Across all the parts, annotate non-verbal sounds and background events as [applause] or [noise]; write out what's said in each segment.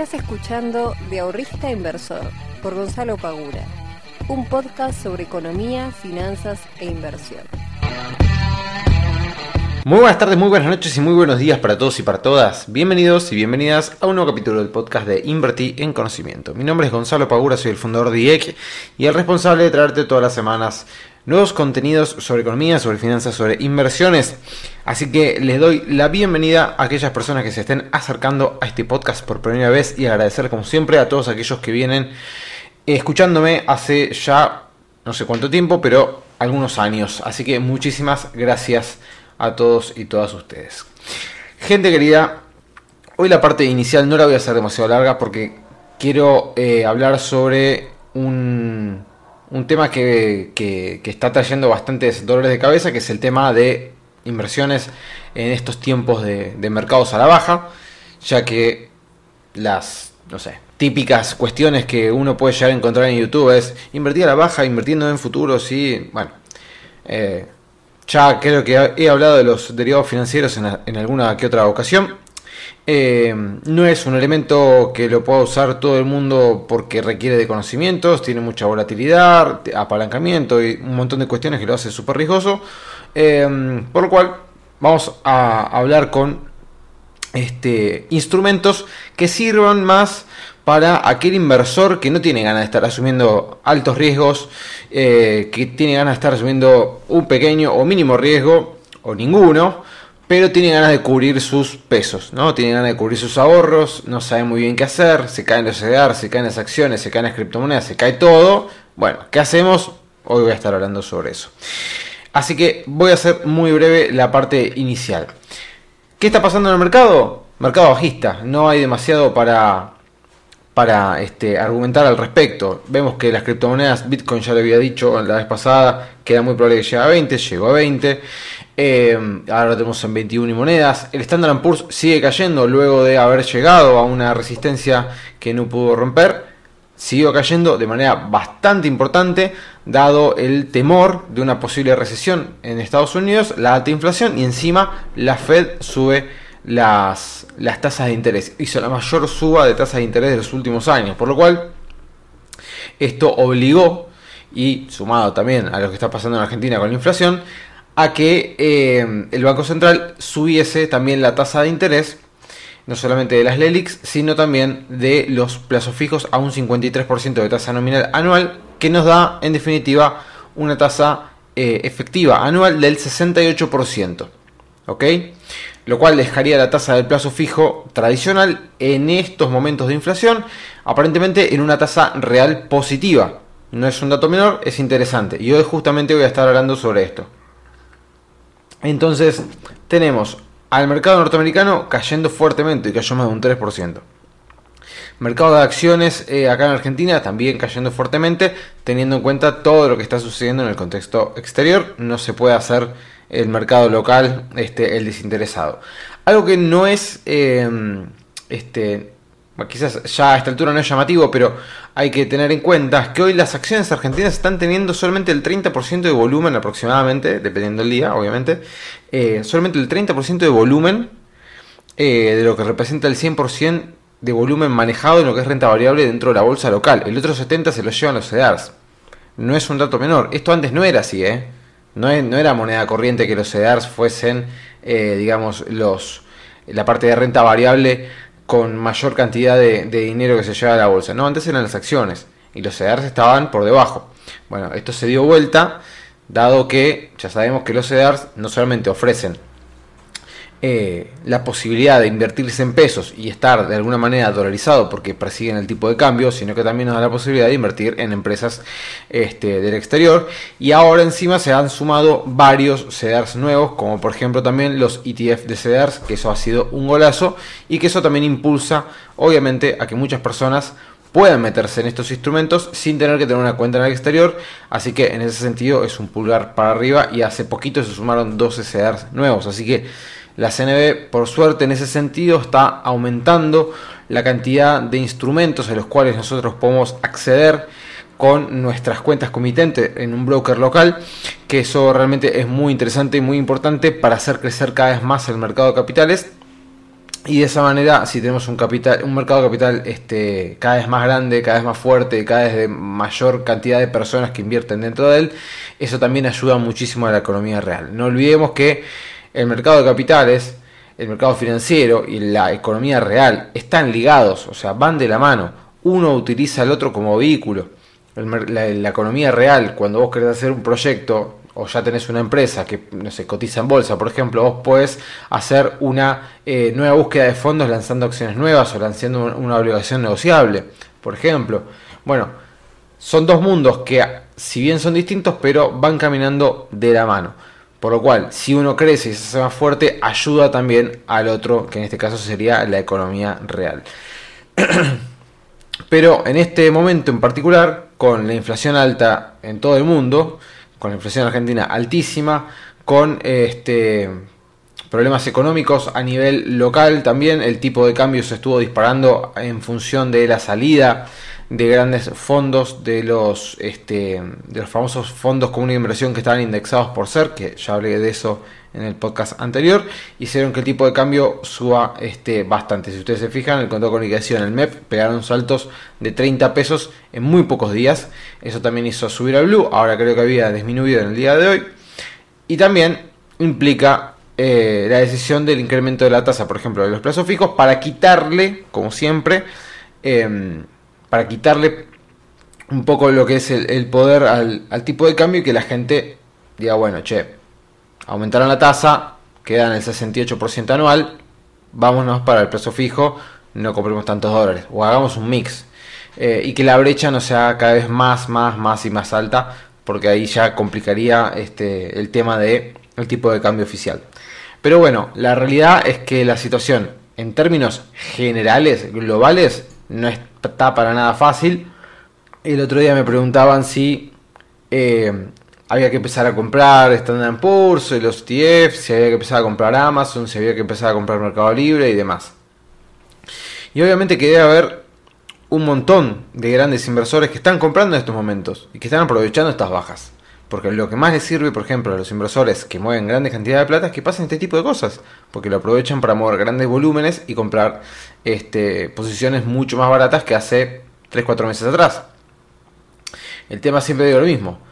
Estás escuchando De Ahorrista Inversor por Gonzalo Pagura, un podcast sobre economía, finanzas e inversión. Muy buenas tardes, muy buenas noches y muy buenos días para todos y para todas. Bienvenidos y bienvenidas a un nuevo capítulo del podcast de Invertí en Conocimiento. Mi nombre es Gonzalo Pagura, soy el fundador de IEC y el responsable de traerte todas las semanas nuevos contenidos sobre economía, sobre finanzas, sobre inversiones. Así que les doy la bienvenida a aquellas personas que se estén acercando a este podcast por primera vez y agradecer como siempre a todos aquellos que vienen escuchándome hace ya no sé cuánto tiempo, pero algunos años. Así que muchísimas gracias a todos y todas ustedes. Gente querida, hoy la parte inicial no la voy a hacer demasiado larga porque quiero eh, hablar sobre un, un tema que, que, está trayendo bastantes dolores de cabeza, que es el tema de inversiones en estos tiempos de, mercados a la baja, ya que las, no sé, típicas cuestiones que uno puede llegar a encontrar en YouTube es invertir a la baja, invirtiendo en futuros y, bueno, eh, ya creo que he hablado de los derivados financieros en, alguna que otra ocasión. Eh, no es un elemento que lo pueda usar todo el mundo porque requiere de conocimientos, tiene mucha volatilidad, apalancamiento y un montón de cuestiones que lo hace súper riesgoso. Eh, por lo cual vamos a hablar con este, instrumentos que sirvan más para aquel inversor que no tiene ganas de estar asumiendo altos riesgos, eh, que tiene ganas de estar asumiendo un pequeño o mínimo riesgo o ninguno, pero tiene ganas de cubrir sus pesos, ¿no? Tiene ganas de cubrir sus ahorros, no sabe muy bien qué hacer, se caen los CDR, se caen las acciones, se caen las criptomonedas, se cae todo. Bueno, ¿qué hacemos? Hoy voy a estar hablando sobre eso. Así que voy a hacer muy breve la parte inicial. ¿Qué está pasando en el mercado? Mercado bajista, no hay demasiado para, para este, argumentar al respecto. Vemos que las criptomonedas, Bitcoin ya lo había dicho la vez pasada, que era muy probable que llegue a 20, llegó a 20. Eh, ahora lo tenemos en 21 y monedas. El Standard Poor's sigue cayendo luego de haber llegado a una resistencia que no pudo romper. Siguió cayendo de manera bastante importante, dado el temor de una posible recesión en Estados Unidos, la alta inflación y encima la Fed sube las, las tasas de interés. Hizo la mayor suba de tasas de interés de los últimos años. Por lo cual, esto obligó, y sumado también a lo que está pasando en Argentina con la inflación, a que eh, el Banco Central subiese también la tasa de interés, no solamente de las LELIX, sino también de los plazos fijos a un 53% de tasa nominal anual, que nos da en definitiva una tasa eh, efectiva anual del 68%. ¿Ok? lo cual dejaría la tasa del plazo fijo tradicional en estos momentos de inflación aparentemente en una tasa real positiva. No es un dato menor, es interesante. Y hoy justamente voy a estar hablando sobre esto. Entonces, tenemos al mercado norteamericano cayendo fuertemente, y cayó más de un 3%. Mercado de acciones eh, acá en Argentina también cayendo fuertemente, teniendo en cuenta todo lo que está sucediendo en el contexto exterior. No se puede hacer el mercado local, este, el desinteresado. Algo que no es, em, este, quizás ya a esta altura no es llamativo, pero hay que tener en cuenta que hoy las acciones argentinas están teniendo solamente el 30% de volumen aproximadamente, dependiendo del día, obviamente, eh, solamente el 30% de volumen eh, de lo que representa el 100% de volumen manejado en lo que es renta variable dentro de la bolsa local. El otro 70% se lo llevan los CEDARs. No es un dato menor. Esto antes no era así, ¿eh? No, era moneda corriente que los CEDARs fuesen, eh, digamos, los, la parte de renta variable con mayor cantidad de, dinero que se lleva a la bolsa. No, antes eran las acciones y los CEDARs estaban por debajo. Bueno, esto se dio vuelta, dado que ya sabemos que los CEDARs no solamente ofrecen eh, la posibilidad de invertirse en pesos y estar de alguna manera dolarizado porque persiguen el tipo de cambio, sino que también nos da la posibilidad de invertir en empresas este, del exterior. Y ahora encima se han sumado varios CEDARs nuevos, como por ejemplo también los ETF de CEDARs, que eso ha sido un golazo y que eso también impulsa obviamente a que muchas personas puedan meterse en estos instrumentos sin tener que tener una cuenta en el exterior. Así que en ese sentido es un pulgar para arriba y hace poquito se sumaron 12 CEDARs nuevos. Así que la CNB, por suerte, en ese sentido está aumentando la cantidad de instrumentos a los cuales nosotros podemos acceder con nuestras cuentas comitentes en un broker local, que eso realmente es muy interesante y muy importante para hacer crecer cada vez más el mercado de capitales Y de esa manera, si tenemos un capital, un mercado de capital este, cada vez más grande, cada vez más fuerte, cada vez de mayor cantidad de personas que invierten dentro de él, eso también ayuda muchísimo a la economía real. No olvidemos que el mercado de capitales, el mercado financiero y la economía real están ligados, o sea, van de la mano. Uno utiliza al otro como vehículo. la, economía real, cuando vos querés hacer un proyecto, o ya tenés una empresa que no cotiza en bolsa, por ejemplo, vos podés hacer una eh, nueva búsqueda de fondos lanzando acciones nuevas o lanzando una obligación negociable, por ejemplo. Bueno, son dos mundos que, si bien son distintos, pero van caminando de la mano. Por lo cual, si uno crece y se hace más fuerte, ayuda también al otro, que en este caso sería la economía real. [clears throat] Pero en este momento en particular, con la inflación alta en todo el mundo, con la inflación argentina altísima, con este, problemas económicos a nivel local también, el tipo de cambio se estuvo disparando en función de la salida de grandes fondos, de los, este, de los famosos fondos comunes de inversión que estaban indexados por ser, que ya hablé de eso en el podcast anterior, hicieron que el tipo de cambio suba este, bastante. Si ustedes se fijan, el control de comunicación, el MEP, pegaron saltos de 30 pesos en muy pocos días. Eso también hizo subir al Blue, ahora creo que había disminuido en el día de hoy. Y también implica eh, la decisión del incremento de la tasa, por ejemplo, de los plazos fijos, para quitarle, como siempre, em, para quitarle un poco lo que es el, poder al, tipo de cambio y que la gente diga, bueno, che, aumentaron la tasa, queda en el 68% anual, vámonos para el precio fijo, no compremos tantos dólares, o hagamos un mix. Eh, y que la brecha no sea cada vez más, más, más y más alta, porque ahí ya complicaría este, el tema de el tipo de cambio oficial. Pero bueno, la realidad es que la situación en términos generales, globales, no está para nada fácil. El otro día me preguntaban si eh, había que empezar a comprar Standard Poor's, los TF, si había que empezar a comprar Amazon, si había que empezar a comprar Mercado Libre y demás. Y obviamente que debe haber un montón de grandes inversores que están comprando en estos momentos y que están aprovechando estas bajas. Porque lo que más les sirve, por ejemplo, a los inversores que mueven grandes cantidades de plata es que pasen este tipo de cosas. Porque lo aprovechan para mover grandes volúmenes y comprar este, posiciones mucho más baratas que hace 3-4 meses atrás. El tema siempre digo lo mismo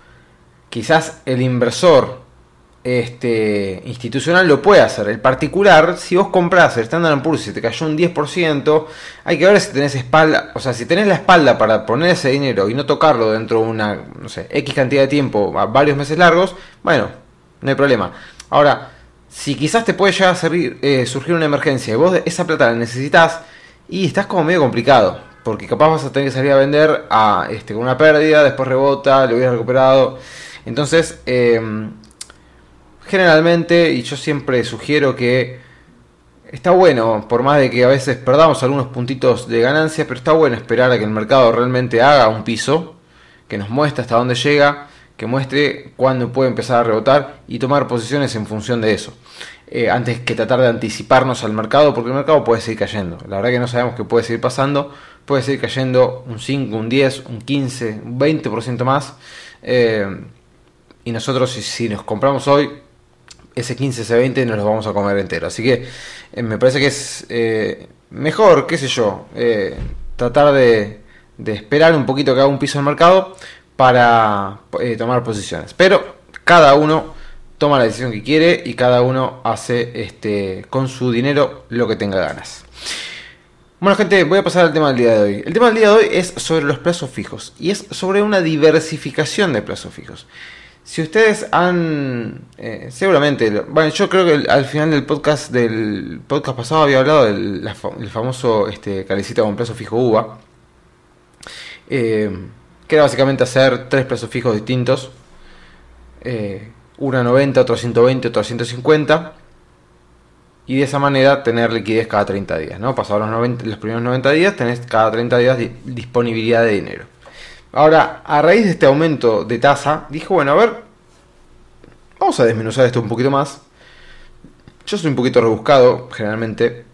quizás el inversor este, institucional lo puede hacer. El particular, si vos compras el Standard Poor's y te cayó un 10%, hay que ver si tenés espalda, o sea, si tenés la espalda para poner ese dinero y no tocarlo dentro de una, no sé, X cantidad de tiempo, a varios meses largos, bueno, no hay problema. Ahora, si quizás te puede llegar a eh, surgir una emergencia y vos esa plata la necesitas y estás como medio complicado. Porque capaz vas a tener que salir a vender a, este, con una pérdida, después rebota, lo hubieras recuperado. Entonces, em, generalmente, y yo siempre sugiero que está bueno, por más de que a veces perdamos algunos puntitos de ganancia, pero está bueno esperar a que el mercado realmente haga un piso, que nos muestre hasta dónde llega, que muestre cuándo puede empezar a rebotar y tomar posiciones en función de eso. Eh, antes que tratar de anticiparnos al mercado, porque el mercado puede seguir cayendo. La verdad que no sabemos qué puede seguir pasando. Puede seguir cayendo un 5, un 10, un 15, un 20% más. Eh, y nosotros si, nos compramos hoy, ese 15, ese 20 nos los vamos a comer entero. Así que eh, me parece que es eh, mejor, qué sé yo, eh, tratar de, esperar un poquito que haga un piso el mercado para tomar posiciones. Pero cada uno toma la decisión que quiere y cada uno hace este, con su dinero lo que tenga ganas. Bueno gente, voy a pasar al tema del día de hoy. El tema del día de hoy es sobre los plazos fijos y es sobre una diversificación de plazos fijos. Si ustedes han, eh, seguramente, bueno, yo creo que al final del podcast del podcast pasado había hablado del famoso este, calecita con plazo fijo UVA, eh, que era básicamente hacer tres plazos fijos distintos, eh, una 90, otro 120, otro 150, y de esa manera tener liquidez cada 30 días, ¿no? Pasados los, los primeros 90 días, tenés cada 30 días disponibilidad de dinero. Ahora, a raíz de este aumento de tasa, dijo, bueno, a ver, vamos a desmenuzar esto un poquito más. Yo soy un poquito rebuscado, generalmente,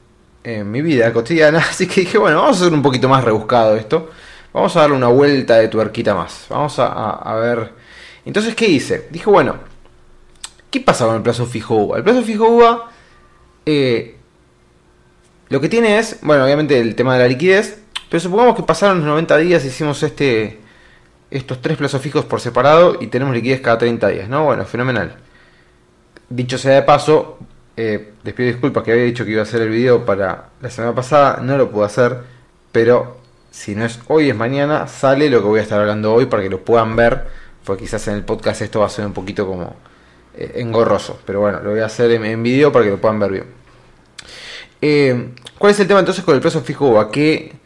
en mi vida cotidiana, [laughs] así que dije, bueno, vamos a hacer un poquito más rebuscado esto. Vamos a darle una vuelta de tuerquita más. Vamos a, ver. Entonces, ¿qué hice? Dije, bueno, ¿qué pasa con el plazo fijo UVA? El plazo fijo UVA, eh, lo que tiene es, bueno, obviamente el tema de la liquidez, pero supongamos que pasaron los 90 días, hicimos este estos tres plazos fijos por separado y tenemos liquidez cada 30 días, ¿no? Bueno, fenomenal. Dicho sea de paso, eh, les pido disculpas que había dicho que iba a hacer el video para la semana pasada, no lo puedo hacer, pero si no es hoy es mañana, sale lo que voy a estar hablando hoy para que lo puedan ver, porque quizás en el podcast esto va a ser un poquito como eh, engorroso, pero bueno, lo voy a hacer en, video para que lo puedan ver bien. Eh, ¿Cuál es el tema entonces con el plazo fijo ¿A Que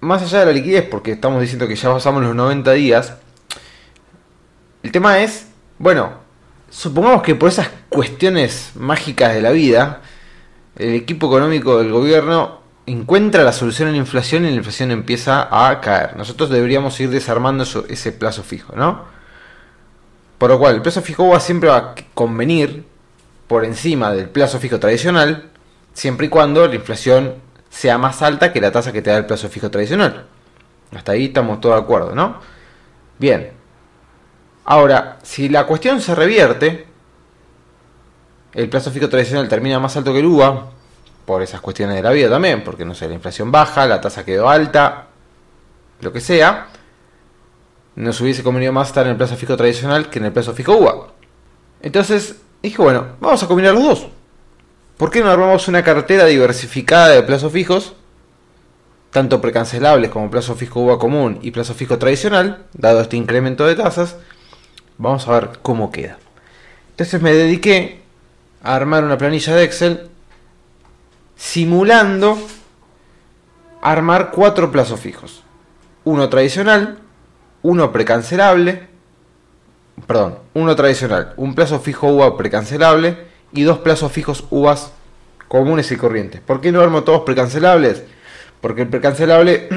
más allá de la liquidez, porque estamos diciendo que ya pasamos los 90 días, el tema es, bueno, supongamos que por esas cuestiones mágicas de la vida, el equipo económico del gobierno encuentra la solución a la inflación y la inflación empieza a caer. Nosotros deberíamos ir desarmando ese plazo fijo, ¿no? Por lo cual, el plazo fijo va siempre a convenir por encima del plazo fijo tradicional, siempre y cuando la inflación sea más alta que la tasa que te da el plazo fijo tradicional. Hasta ahí estamos todos de acuerdo, ¿no? Bien. Ahora, si la cuestión se revierte, el plazo fijo tradicional termina más alto que el UVA, por esas cuestiones de la vida también, porque no sé, la inflación baja, la tasa quedó alta, lo que sea, nos hubiese convenido más estar en el plazo fijo tradicional que en el plazo fijo UVA. Entonces dije, bueno, vamos a combinar los dos. ¿Por qué no armamos una cartera diversificada de plazos fijos, tanto precancelables como plazo fijo UVA común y plazo fijo tradicional, dado este incremento de tasas? Vamos a ver cómo queda. Entonces me dediqué a armar una planilla de Excel simulando armar cuatro plazos fijos. Uno tradicional, uno precancelable, perdón, uno tradicional, un plazo fijo UVA precancelable y dos plazos fijos UVAs comunes y corrientes. ¿Por qué no armo todos precancelables? Porque el precancelable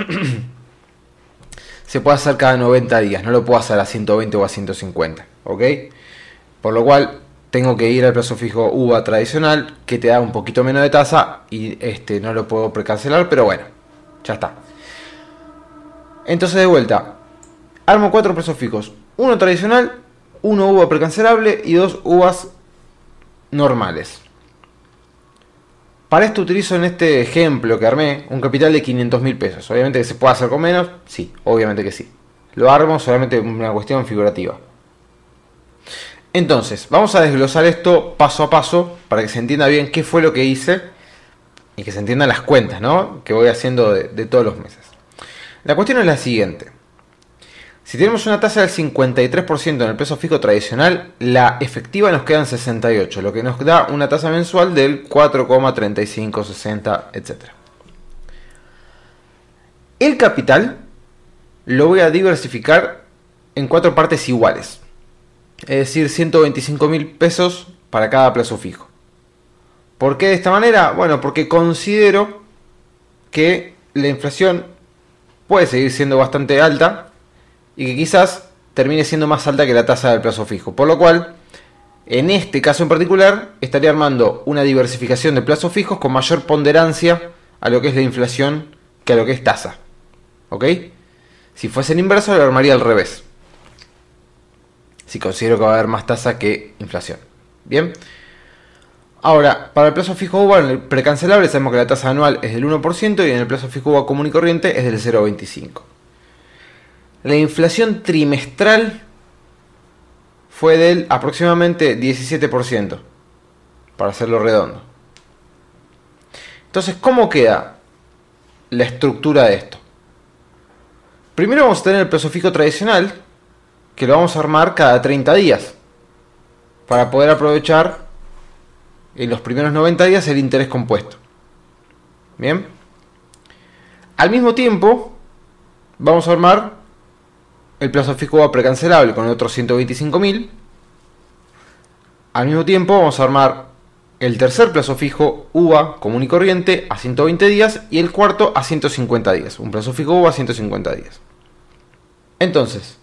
[clears throat] se puede hacer cada 90 días, no lo puedo hacer a 120 o a 150, ¿ok? Por lo cual tengo que ir al plazo fijo UVA tradicional que te da un poquito menos de tasa y este no lo puedo precancelar, pero bueno, ya está. Entonces de vuelta, armo cuatro plazos fijos, uno tradicional, uno UVA precancelable y dos UVAs normales. Para esto utilizo en este ejemplo que armé un capital de 500 mil pesos. Obviamente que se puede hacer con menos, sí, obviamente que sí. Lo armo solamente una cuestión figurativa. Entonces, vamos a desglosar esto paso a paso para que se entienda bien qué fue lo que hice y que se entiendan las cuentas, ¿no? Que voy haciendo de todos los meses. La cuestión es la siguiente. Si tenemos una tasa del 53% en el peso fijo tradicional, la efectiva nos queda en 68, lo que nos da una tasa mensual del 4,3560, etc. El capital lo voy a diversificar en cuatro partes iguales, es decir, 125 mil pesos para cada plazo fijo. ¿Por qué de esta manera? Bueno, porque considero que la inflación puede seguir siendo bastante alta y que quizás termine siendo más alta que la tasa del plazo fijo. Por lo cual, en este caso en particular, estaría armando una diversificación de plazos fijos con mayor ponderancia a lo que es la inflación que a lo que es tasa. ¿Ok? Si fuese el inverso, lo armaría al revés. Si considero que va a haber más tasa que inflación. Bien. Ahora, para el plazo fijo UVA, en el precancelable sabemos que la tasa anual es del 1% y en el plazo fijo UVA común y corriente es del 0,25. La inflación trimestral fue del aproximadamente 17%, para hacerlo redondo. Entonces, ¿cómo queda la estructura de esto? Primero vamos a tener el plazo fijo tradicional, que lo vamos a armar cada 30 días, para poder aprovechar en los primeros 90 días el interés compuesto. Bien. Al mismo tiempo, vamos a armar el plazo fijo va precancelable con otros 125.000. Al mismo tiempo vamos a armar el tercer plazo fijo UVA común y corriente a 120 días y el cuarto a 150 días. Un plazo fijo UVA a 150 días. Entonces,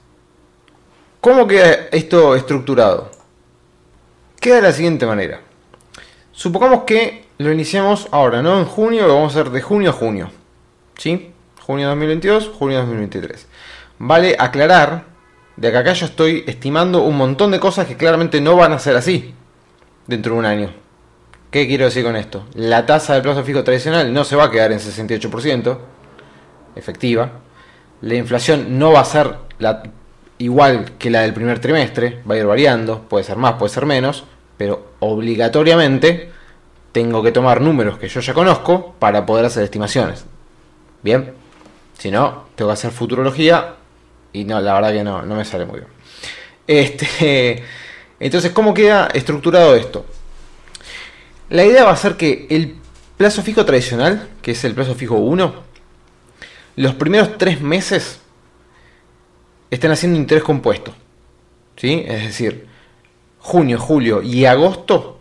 ¿cómo queda esto estructurado? Queda de la siguiente manera. Supongamos que lo iniciamos ahora, no en junio, lo vamos a hacer de junio a junio. ¿Sí? Junio 2022, junio 2023. Vale aclarar de que acá yo estoy estimando un montón de cosas que claramente no van a ser así dentro de un año. ¿Qué quiero decir con esto? La tasa del plazo fijo tradicional no se va a quedar en 68% efectiva. La inflación no va a ser igual que la del primer trimestre, va a ir variando, puede ser más, puede ser menos, pero obligatoriamente tengo que tomar números que yo ya conozco para poder hacer estimaciones. Bien, si no, tengo que hacer futurología y no, la verdad que no, no me sale muy bien. Este, [laughs] entonces, ¿cómo queda estructurado esto? La idea va a ser que el plazo fijo tradicional, que es el plazo fijo 1, los primeros tres meses estén haciendo interés compuesto. ¿Sí? Es decir, junio, julio y agosto,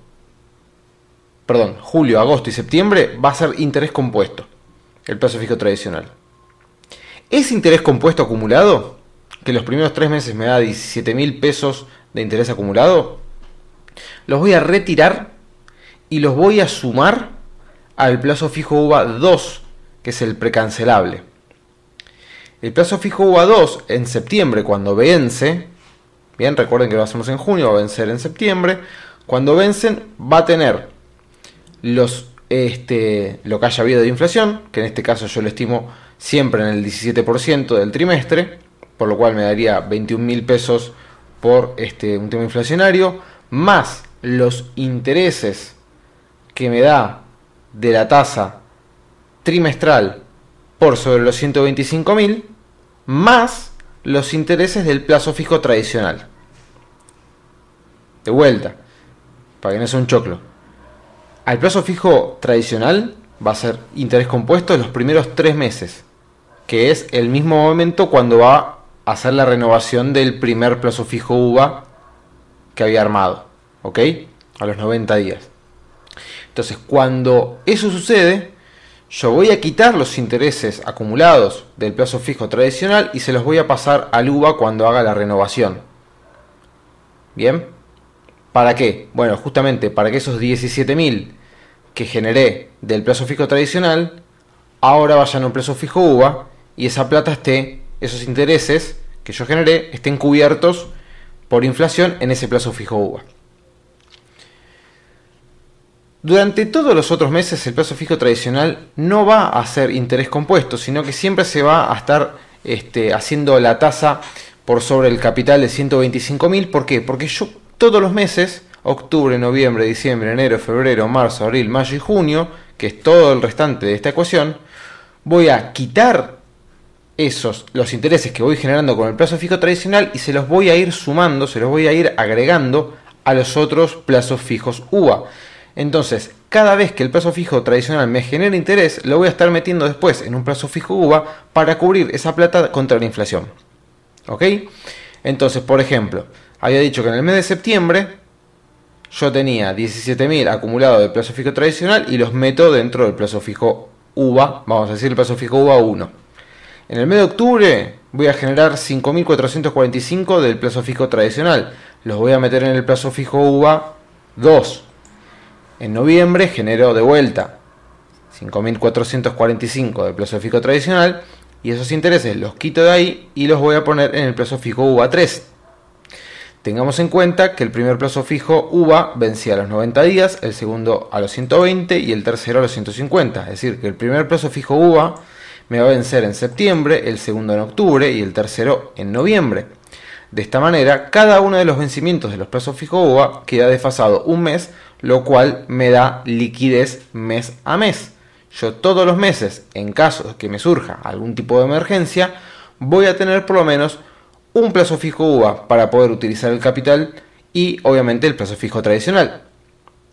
perdón, julio, agosto y septiembre va a ser interés compuesto, el plazo fijo tradicional. Ese interés compuesto acumulado, que los primeros tres meses me da 17 mil pesos de interés acumulado, los voy a retirar y los voy a sumar al plazo fijo UVA 2, que es el precancelable. El plazo fijo UVA 2 en septiembre, cuando vence, bien, recuerden que lo hacemos en junio, va a vencer en septiembre, cuando vencen va a tener los, este, lo que haya habido de inflación, que en este caso yo lo estimo siempre en el 17% del trimestre, por lo cual me daría 21 mil pesos por este, un tema inflacionario, más los intereses que me da de la tasa trimestral por sobre los 125.000 más los intereses del plazo fijo tradicional. De vuelta, para que no sea un choclo. Al plazo fijo tradicional va a ser interés compuesto en los primeros tres meses, que es el mismo momento cuando va hacer la renovación del primer plazo fijo UVA que había armado, ¿ok? A los 90 días. Entonces, cuando eso sucede, yo voy a quitar los intereses acumulados del plazo fijo tradicional y se los voy a pasar al UVA cuando haga la renovación. ¿Bien? ¿Para qué? Bueno, justamente para que esos 17.000 que generé del plazo fijo tradicional, ahora vayan a un plazo fijo UVA y esa plata esté, esos intereses que yo generé, estén cubiertos por inflación en ese plazo fijo UVA. Durante todos los otros meses el plazo fijo tradicional no va a ser interés compuesto, sino que siempre se va a estar este, haciendo la tasa por sobre el capital de 125.000. ¿Por qué? Porque yo todos los meses, octubre, noviembre, diciembre, enero, febrero, marzo, abril, mayo y junio, que es todo el restante de esta ecuación, voy a quitar esos, los intereses que voy generando con el plazo fijo tradicional y se los voy a ir sumando, se los voy a ir agregando a los otros plazos fijos UVA. Entonces, cada vez que el plazo fijo tradicional me genera interés, lo voy a estar metiendo después en un plazo fijo UVA para cubrir esa plata contra la inflación. ¿Ok? Entonces, por ejemplo, había dicho que en el mes de septiembre yo tenía 17.000 acumulados de plazo fijo tradicional y los meto dentro del plazo fijo UVA, vamos a decir el plazo fijo UVA 1. En el mes de octubre voy a generar 5.445 del plazo fijo tradicional. Los voy a meter en el plazo fijo UVA 2. En noviembre generó de vuelta 5.445 del plazo fijo tradicional y esos intereses los quito de ahí y los voy a poner en el plazo fijo UVA 3. Tengamos en cuenta que el primer plazo fijo UVA vencía a los 90 días, el segundo a los 120 y el tercero a los 150. Es decir, que el primer plazo fijo UVA me va a vencer en septiembre, el segundo en octubre y el tercero en noviembre. De esta manera, cada uno de los vencimientos de los plazos fijos UVA queda desfasado un mes lo cual me da liquidez mes a mes. Yo todos los meses, en caso de que me surja algún tipo de emergencia, voy a tener por lo menos un plazo fijo UVA para poder utilizar el capital y obviamente el plazo fijo tradicional.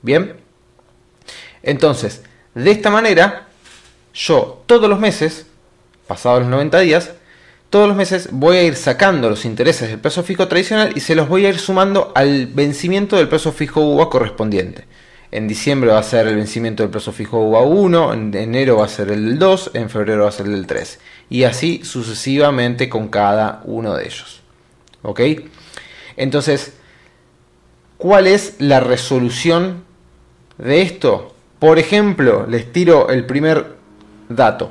Bien, entonces, de esta manera, yo todos los meses, pasados los 90 días, todos los meses voy a ir sacando los intereses del plazo fijo tradicional y se los voy a ir sumando al vencimiento del plazo fijo UVA correspondiente. En diciembre va a ser el vencimiento del plazo fijo UVA 1, en enero va a ser el del 2, en febrero va a ser el del 3. Y así sucesivamente con cada uno de ellos. ¿Ok? Entonces, ¿cuál es la resolución de esto? Por ejemplo, les tiro el primer dato.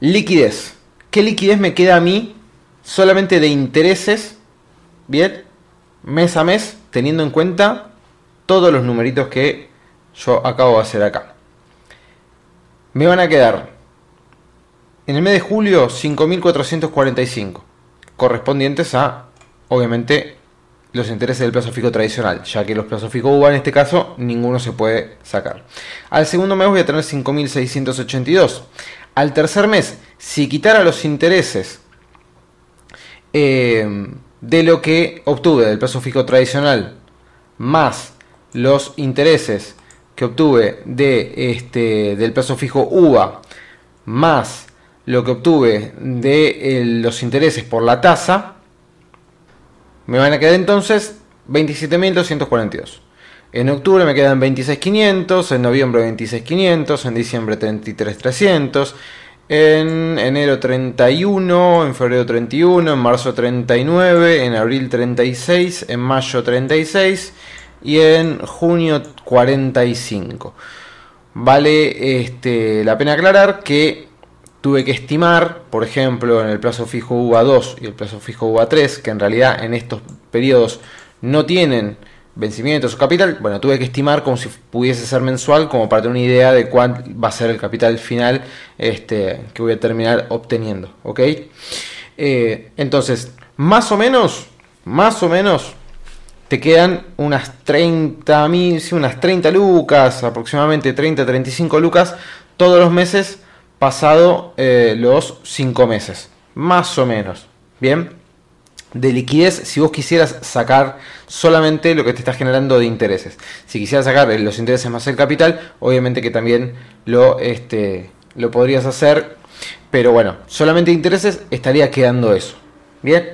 Liquidez. ¿Qué liquidez me queda a mí solamente de intereses? Bien, mes a mes, teniendo en cuenta todos los numeritos que yo acabo de hacer acá. Me van a quedar en el mes de julio 5.445, correspondientes a, obviamente, los intereses del plazo fijo tradicional, ya que los plazos fijos UVA en este caso ninguno se puede sacar. Al segundo mes voy a tener 5.682. Al tercer mes, si quitara los intereses eh, de lo que obtuve del plazo fijo tradicional más los intereses que obtuve de este, del plazo fijo UVA más lo que obtuve de eh, los intereses por la tasa, me van a quedar entonces 27.242. En octubre me quedan 26.500, en noviembre 26.500, en diciembre 33.300, en enero 31, en febrero 31, en marzo 39, en abril 36, en mayo 36 y en junio 45. Vale este, la pena aclarar que tuve que estimar, por ejemplo, en el plazo fijo UA2 y el plazo fijo UA3, que en realidad en estos periodos no tienen vencimientos o capital, bueno, tuve que estimar como si pudiese ser mensual, como para tener una idea de cuál va a ser el capital final este, que voy a terminar obteniendo, ¿ok? Eh, entonces, más o menos, más o menos, te quedan unas 30 mil, unas 30 lucas, aproximadamente 30, 35 lucas, todos los meses pasado eh, los 5 meses, más o menos. Bien, de liquidez si vos quisieras sacar solamente lo que te está generando de intereses. Si quisieras sacar los intereses más el capital, obviamente que también lo, este, lo podrías hacer. Pero bueno, solamente intereses estaría quedando eso. Bien,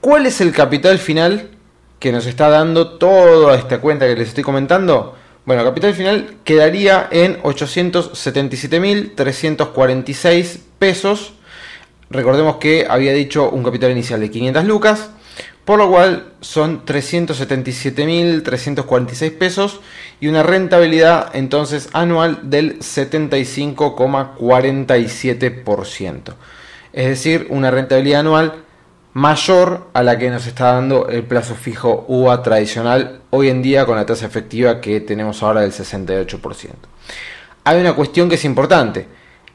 ¿cuál es el capital final que nos está dando toda esta cuenta que les estoy comentando? Bueno, capital final quedaría en 877.346 pesos. Recordemos que había dicho un capital inicial de 500 lucas, por lo cual son 377.346 pesos y una rentabilidad entonces anual del 75,47%. Es decir, una rentabilidad anual mayor a la que nos está dando el plazo fijo UA tradicional hoy en día con la tasa efectiva que tenemos ahora del 68%. Hay una cuestión que es importante.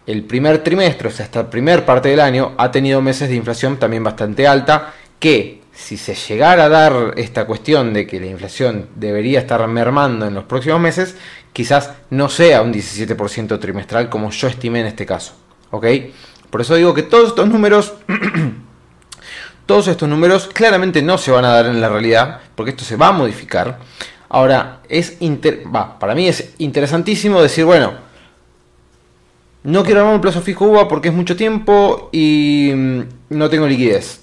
El primer trimestre, o sea, hasta la primera parte del año, ha tenido meses de inflación también bastante alta que si se llegara a dar esta cuestión de que la inflación debería estar mermando en los próximos meses, quizás no sea un 17% trimestral como yo estimé en este caso. ¿Ok? Por eso digo que todos estos números Todos estos números claramente no se van a dar en la realidad, porque esto se va a modificar. Ahora, es para mí es interesantísimo decir, bueno, no quiero armar un plazo fijo UVA porque es mucho tiempo y mm, no tengo liquidez.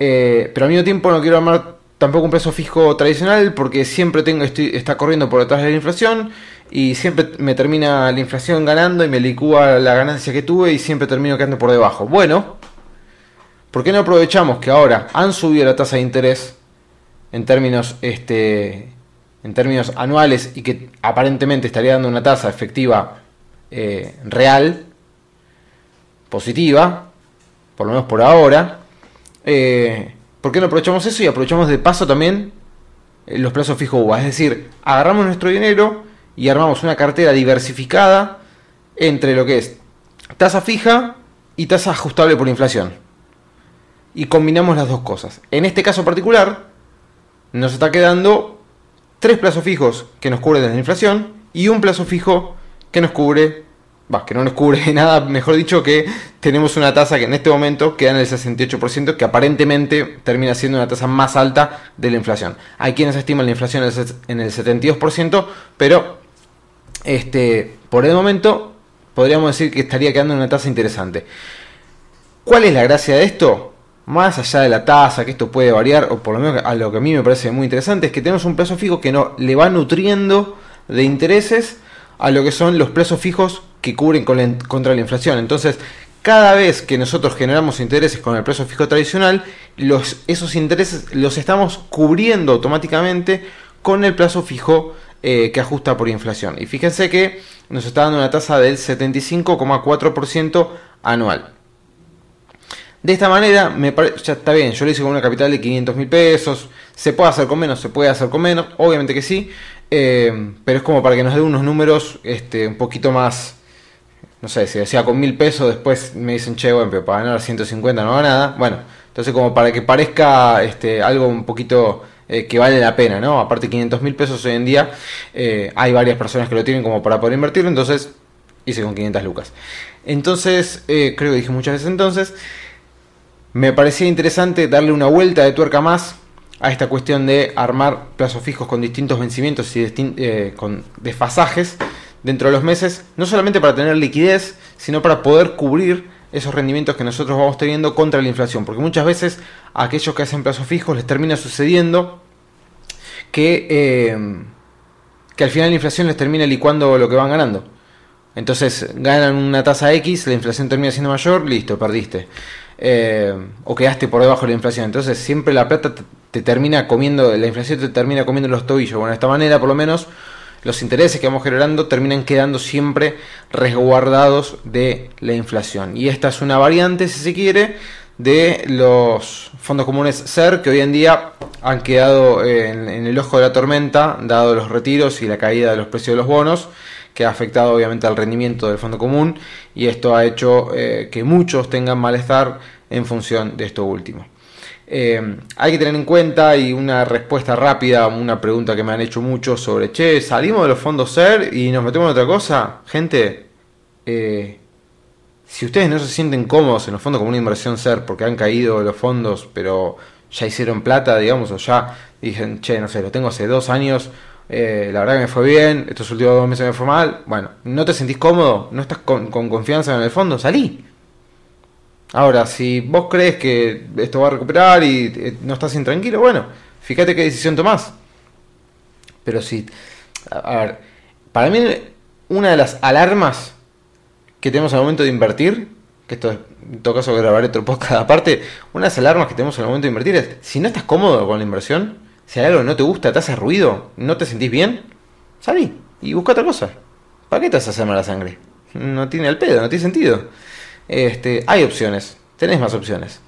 Eh, pero al mismo tiempo no quiero armar tampoco un plazo fijo tradicional porque siempre tengo está corriendo por detrás de la inflación y siempre me termina la inflación ganando y me licúa la ganancia que tuve y siempre termino quedando por debajo. Bueno, ¿Por qué no aprovechamos que ahora han subido la tasa de interés en términos, este, en términos anuales y que aparentemente estaría dando una tasa efectiva eh, real, positiva, por lo menos por ahora? Eh, ¿Por qué no aprovechamos eso y aprovechamos de paso también eh, los plazos fijos UVA? Es decir, agarramos nuestro dinero y armamos una cartera diversificada entre lo que es tasa fija y tasa ajustable por inflación y combinamos las dos cosas. En este caso particular, nos está quedando tres plazos fijos que nos cubren de la inflación y un plazo fijo que nos cubre, va, que no nos cubre [laughs] nada, mejor dicho, que tenemos una tasa que en este momento queda en el 68%, que aparentemente termina siendo una tasa más alta de la inflación. Hay quienes estiman la inflación en el 72%, pero este, por el momento podríamos decir que estaría quedando una tasa interesante. ¿Cuál es la gracia de esto? Más allá de la tasa, que esto puede variar, o por lo menos a lo que a mí me parece muy interesante, es que tenemos un plazo fijo que no, le va nutriendo de intereses a lo que son los plazos fijos que cubren contra la inflación. Entonces, cada vez que nosotros generamos intereses con el plazo fijo tradicional, esos intereses los estamos cubriendo automáticamente con el plazo fijo eh, que ajusta por inflación. Y fíjense que nos está dando una tasa del 75,4% anual. De esta manera, me ya está bien, yo lo hice con una capital de 500 mil pesos, se puede hacer con menos, se puede hacer con menos, obviamente que sí, Eh, pero es como para que nos dé unos números este, un poquito más, no sé, si decía con mil pesos, después me dicen, che, bueno, pero para ganar 150 no va nada. Bueno, entonces como para que parezca este, algo un poquito eh, que vale la pena, ¿no? Aparte 500 mil pesos hoy en día, eh, hay varias personas que lo tienen como para poder invertirlo, entonces hice con 500 lucas. Entonces, creo que dije muchas veces entonces, me parecía interesante darle una vuelta de tuerca más a esta cuestión de armar plazos fijos con distintos vencimientos y eh, con desfasajes dentro de los meses, no solamente para tener liquidez, sino para poder cubrir esos rendimientos que nosotros vamos teniendo contra la inflación, porque muchas veces a aquellos que hacen plazos fijos les termina sucediendo que, eh, que al final la inflación les termina licuando lo que van ganando. Entonces ganan una tasa X, la inflación termina siendo mayor, listo, perdiste. Eh, o quedaste por debajo de la inflación. Entonces siempre la plata te, termina comiendo, la inflación te termina comiendo los tobillos. Bueno, de esta manera por lo menos los intereses que vamos generando terminan quedando siempre resguardados de la inflación. Y esta es una variante, si se quiere, de los fondos comunes SER que hoy en día han quedado en, en el ojo de la tormenta, dado los retiros y la caída de los precios de los bonos que ha afectado obviamente al rendimiento del fondo común y esto ha hecho eh, que muchos tengan malestar en función de esto último. Eh, hay que tener en cuenta y una respuesta rápida una pregunta que me han hecho muchos sobre, che, salimos de los fondos SER y nos metemos en otra cosa. Gente, eh, si ustedes no se sienten cómodos en los fondos como una inversión SER porque han caído los fondos pero ya hicieron plata, digamos, o ya dicen, che, no sé, lo tengo hace dos años eh, la verdad que me fue bien, estos últimos dos meses me fue mal. Bueno, ¿no te sentís cómodo? ¿No estás con, confianza en el fondo? Salí. Ahora, si vos crees que esto va a recuperar y eh, no estás intranquilo, bueno, fíjate qué decisión tomás. Pero si, a ver, para mí una de las alarmas que tenemos al momento de invertir, que esto en todo caso grabaré otro podcast aparte, una de las alarmas que tenemos al momento de invertir es, si no estás cómodo con la inversión, si hay algo que no te gusta, te hace ruido, no te sentís bien, salí y busca otra cosa. ¿Para qué te vas a hacer mala sangre? No tiene el pedo, no tiene sentido. Este, hay opciones, tenés más opciones.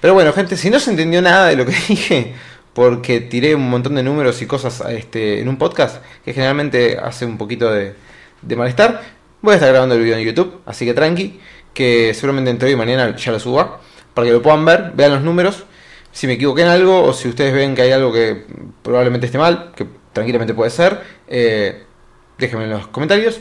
Pero bueno, gente, si no se entendió nada de lo que [laughs] dije, porque tiré un montón de números y cosas este, en un podcast, que generalmente hace un poquito de, de malestar, voy a estar grabando el video en YouTube, así que tranqui, que seguramente entre hoy y mañana ya lo suba, para que lo puedan ver, vean los números si me equivoqué en algo o si ustedes ven que hay algo que probablemente esté mal, que tranquilamente puede ser, eh, déjenme en los comentarios.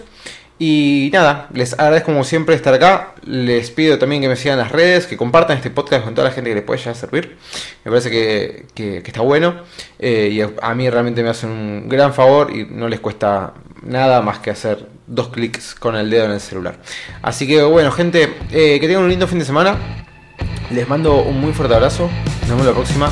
Y nada, les agradezco como siempre estar acá. Les pido también que me sigan las redes, que compartan este podcast con toda la gente que les pueda ya servir. Me parece que, está bueno. Eh, y a mí realmente me hacen un gran favor y no les cuesta nada más que hacer dos clics con el dedo en el celular. Así que bueno, gente, eh, que tengan un lindo fin de semana. Les mando un muy fuerte abrazo. Nos vemos la próxima.